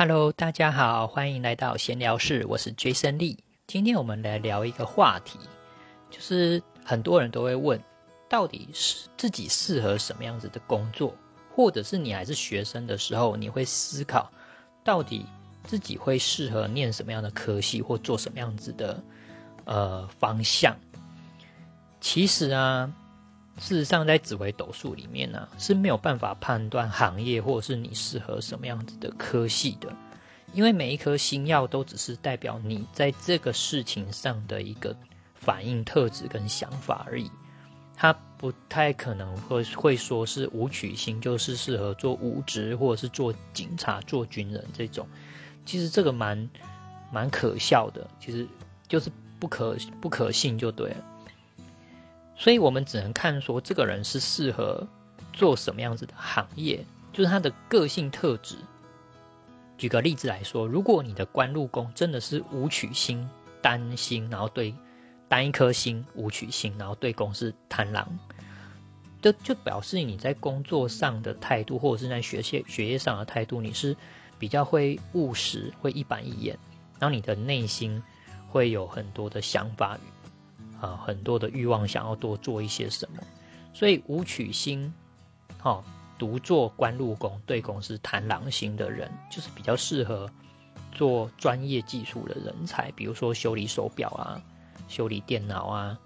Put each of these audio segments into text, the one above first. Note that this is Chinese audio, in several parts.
Hello，大家好，欢迎来到闲聊室，我是 Jason Lee。今天我们来聊一个话题，就是很多人都会问，到底是自己适合什么样子的工作，或者是你还是学生的时候，你会思考，到底自己会适合念什么样的科系，或做什么样子的呃方向。其实啊。事实上，在紫微斗数里面呢，是没有办法判断行业或者是你适合什么样子的科系的，因为每一颗星耀都只是代表你在这个事情上的一个反应特质跟想法而已，它不太可能会会说是武曲星就是适合做武职或者是做警察、做军人这种，其实这个蛮蛮可笑的，其实就是不可不可信就对了。所以我们只能看说这个人是适合做什么样子的行业，就是他的个性特质。举个例子来说，如果你的官禄宫真的是武曲星单星，然后对单一颗星武曲星，然后对宫是贪狼，就就表示你在工作上的态度，或者是在学业学业上的态度，你是比较会务实，会一板一眼，然后你的内心会有很多的想法。啊，很多的欲望想要多做一些什么，所以武曲星，哦，独坐官禄宫对宫是贪狼星的人，就是比较适合做专业技术的人才，比如说修理手表啊、修理电脑啊，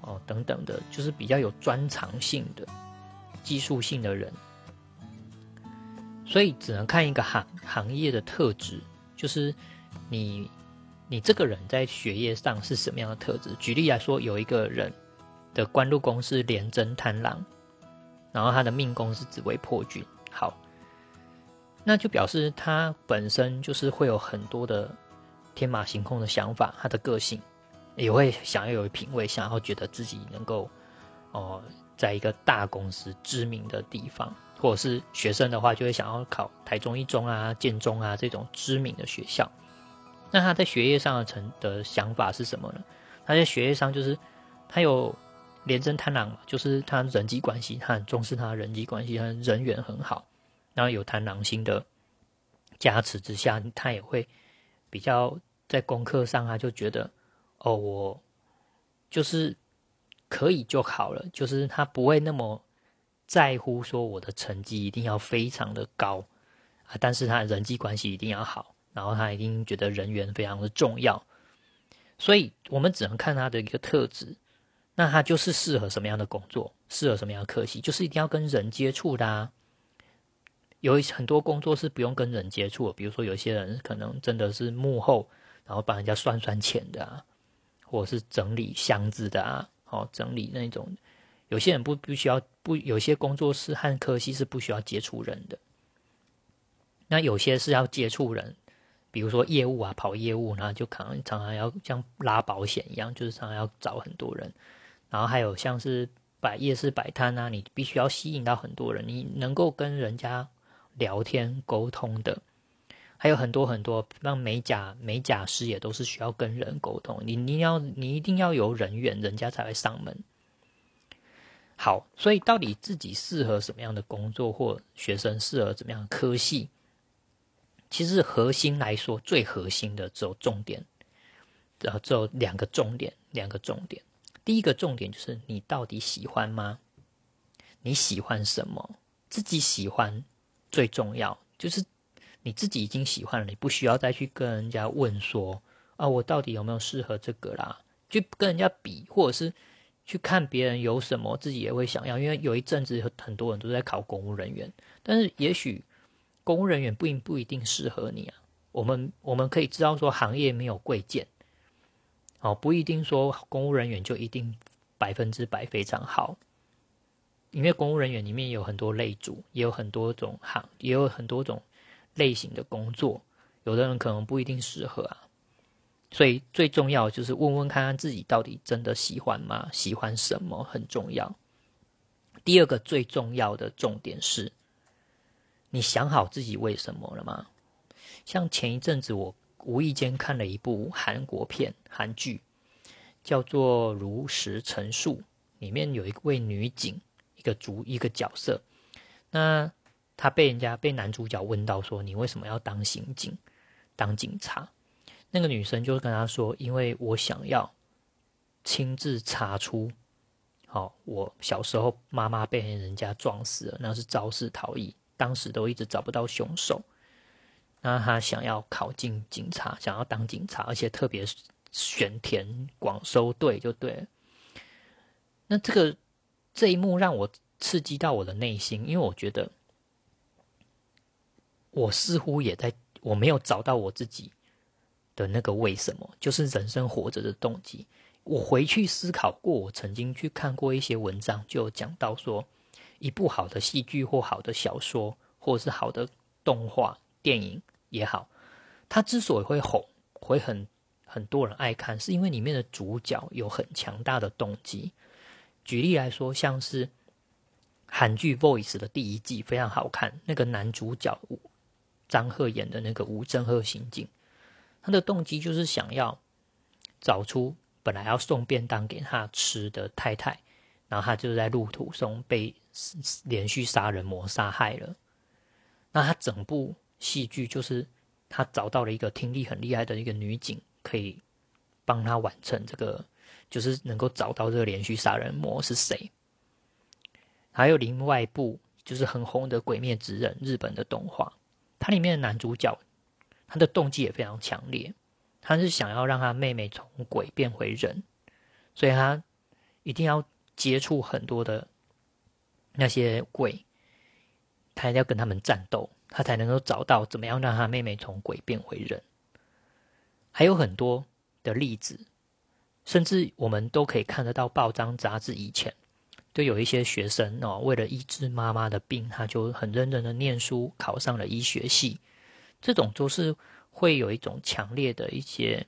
哦等等的，就是比较有专长性的技术性的人。所以只能看一个行行业的特质，就是你。你这个人在学业上是什么样的特质？举例来说，有一个人的官禄宫是廉贞贪狼，然后他的命宫是紫微破军，好，那就表示他本身就是会有很多的天马行空的想法，他的个性也会想要有品味，想要觉得自己能够哦，在一个大公司知名的地方，或者是学生的话，就会想要考台中一中啊、建中啊这种知名的学校。那他在学业上的成的想法是什么呢？他在学业上就是他有廉贞贪狼，就是他人际关系，他很重视他的人际关系，他人缘很好。然后有贪狼星的加持之下，他也会比较在功课上，他就觉得哦，我就是可以就好了，就是他不会那么在乎说我的成绩一定要非常的高啊，但是他人际关系一定要好。然后他一定觉得人缘非常的重要，所以我们只能看他的一个特质，那他就是适合什么样的工作，适合什么样的科系，就是一定要跟人接触的啊。有很多工作是不用跟人接触，比如说有些人可能真的是幕后，然后帮人家算算钱的啊，或者是整理箱子的啊，哦，整理那种。有些人不不需要不，有些工作是和科系是不需要接触人的，那有些是要接触人。比如说业务啊，跑业务，然后就可能常常要像拉保险一样，就是常常要找很多人。然后还有像是摆夜市摆摊啊，你必须要吸引到很多人，你能够跟人家聊天沟通的。还有很多很多，像美甲美甲师也都是需要跟人沟通，你你要你一定要有人员，人家才会上门。好，所以到底自己适合什么样的工作，或学生适合怎么样的科系？其实核心来说，最核心的只有重点，然后只有两个重点，两个重点。第一个重点就是你到底喜欢吗？你喜欢什么？自己喜欢最重要，就是你自己已经喜欢了，你不需要再去跟人家问说啊，我到底有没有适合这个啦？去跟人家比，或者是去看别人有什么，自己也会想要。因为有一阵子很多人都在考公务人员，但是也许。公务人员不一不一定适合你啊。我们我们可以知道说，行业没有贵贱，哦，不一定说公务人员就一定百分之百非常好。因为公务人员里面有很多类组，也有很多种行，也有很多种类型的工作，有的人可能不一定适合啊。所以最重要就是问问看看自己到底真的喜欢吗？喜欢什么很重要。第二个最重要的重点是。你想好自己为什么了吗？像前一阵子我无意间看了一部韩国片，韩剧叫做《如实陈述》，里面有一位女警，一个主一个角色。那她被人家被男主角问到说：“你为什么要当刑警、当警察？”那个女生就跟他说：“因为我想要亲自查出，好，我小时候妈妈被人家撞死了，那是肇事逃逸，当时都一直找不到凶手。那他想要考进警察，想要当警察，而且特别选填广收队就对了。那这个这一幕让我刺激到我的内心，因为我觉得。”我似乎也在，我没有找到我自己的那个为什么，就是人生活着的动机。我回去思考过，我曾经去看过一些文章，就讲到说，一部好的戏剧或好的小说，或是好的动画电影也好，它之所以会红，会很很多人爱看，是因为里面的主角有很强大的动机。举例来说，像是韩剧《Voice》的第一季非常好看，那个男主角吴。张赫演的那个吴正赫刑警，他的动机就是想要找出本来要送便当给他吃的太太，然后他就在路途中被连续杀人魔杀害了。那他整部戏剧就是他找到了一个听力很厉害的一个女警，可以帮他完成这个，就是能够找到这个连续杀人魔是谁。还有另外一部就是很红的《鬼灭之刃》，日本的动画。它里面的男主角，他的动机也非常强烈，他是想要让他妹妹从鬼变回人，所以他一定要接触很多的那些鬼，他要跟他们战斗，他才能够找到怎么样让他妹妹从鬼变回人。还有很多的例子，甚至我们都可以看得到报章杂志以前。就有一些学生哦，为了医治妈妈的病，他就很认真的念书，考上了医学系。这种都是会有一种强烈的一些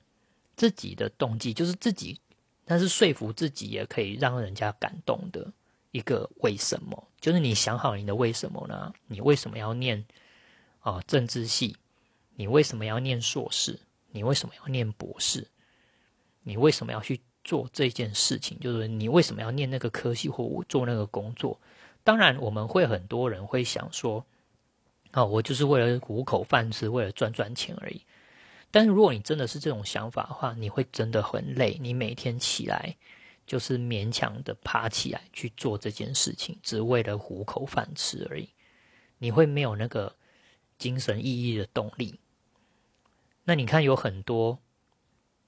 自己的动机，就是自己，但是说服自己也可以让人家感动的一个为什么？就是你想好你的为什么呢？你为什么要念啊政治系？你为什么要念硕士？你为什么要念博士？你为什么要去？做这件事情，就是你为什么要念那个科系或做那个工作？当然，我们会很多人会想说，啊，我就是为了糊口饭吃，为了赚赚钱而已。但是，如果你真的是这种想法的话，你会真的很累。你每天起来就是勉强的爬起来去做这件事情，只为了糊口饭吃而已。你会没有那个精神意义的动力。那你看，有很多。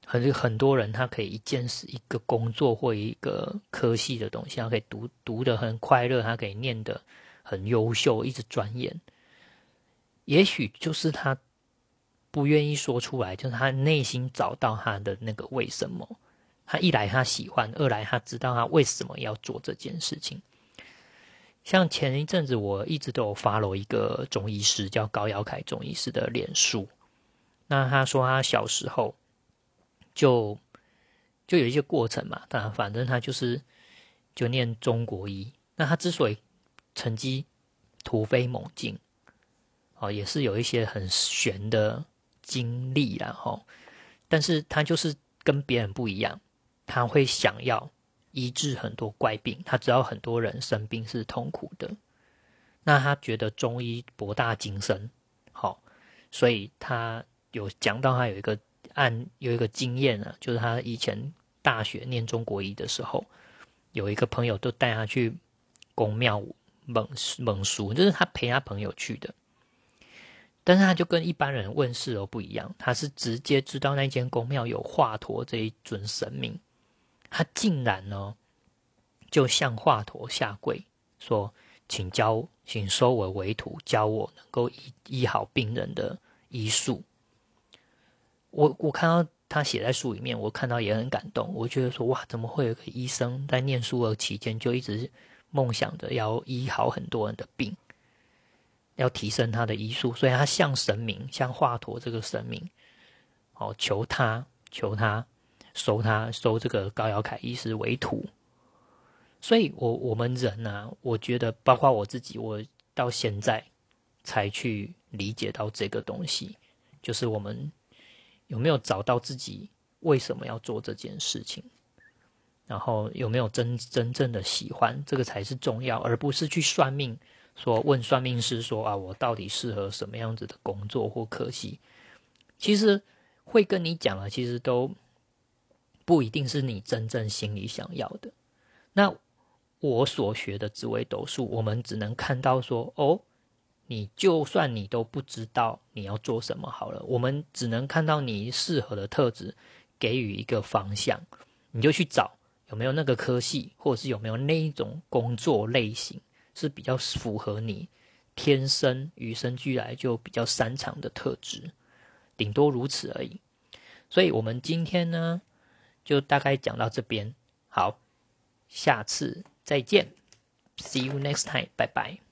很很多人，他可以一件事、一个工作或一个科系的东西，他可以读读的很快乐，他可以念的很优秀，一直钻研。也许就是他不愿意说出来，就是他内心找到他的那个为什么。他一来他喜欢，二来他知道他为什么要做这件事情。像前一阵子，我一直都有 follow 一个中医师，叫高尧凯中医师的脸书。那他说他小时候。就就有一些过程嘛，但反正他就是就念中国医。那他之所以成绩突飞猛进，哦，也是有一些很玄的经历，然后，但是他就是跟别人不一样，他会想要医治很多怪病。他知道很多人生病是痛苦的，那他觉得中医博大精深，好，所以他有讲到他有一个。按有一个经验啊，就是他以前大学念中国医的时候，有一个朋友都带他去公庙蒙蒙书，就是他陪他朋友去的。但是他就跟一般人问世都不一样，他是直接知道那间公庙有华佗这一尊神明，他竟然呢就向华佗下跪说：“请教，请收我为徒，教我能够医医好病人的医术。”我我看到他写在书里面，我看到也很感动。我觉得说哇，怎么会有个医生在念书的期间就一直梦想着要医好很多人的病，要提升他的医术，所以他向神明，向华佗这个神明，哦，求他，求他收他收这个高瑶凯医师为徒。所以，我我们人呢，我觉得包括我自己，我到现在才去理解到这个东西，就是我们。有没有找到自己为什么要做这件事情？然后有没有真真正的喜欢？这个才是重要，而不是去算命说问算命师说啊，我到底适合什么样子的工作或科系？其实会跟你讲啊，其实都不一定是你真正心里想要的。那我所学的紫微斗数，我们只能看到说哦，你就算你都不知道你要做什么好了，我们只能看到你适合的特质，给予一个方向，你就去找有没有那个科系，或者是有没有那一种工作类型。是比较符合你天生与生俱来就比较擅长的特质，顶多如此而已。所以，我们今天呢，就大概讲到这边。好，下次再见，See you next time，拜拜。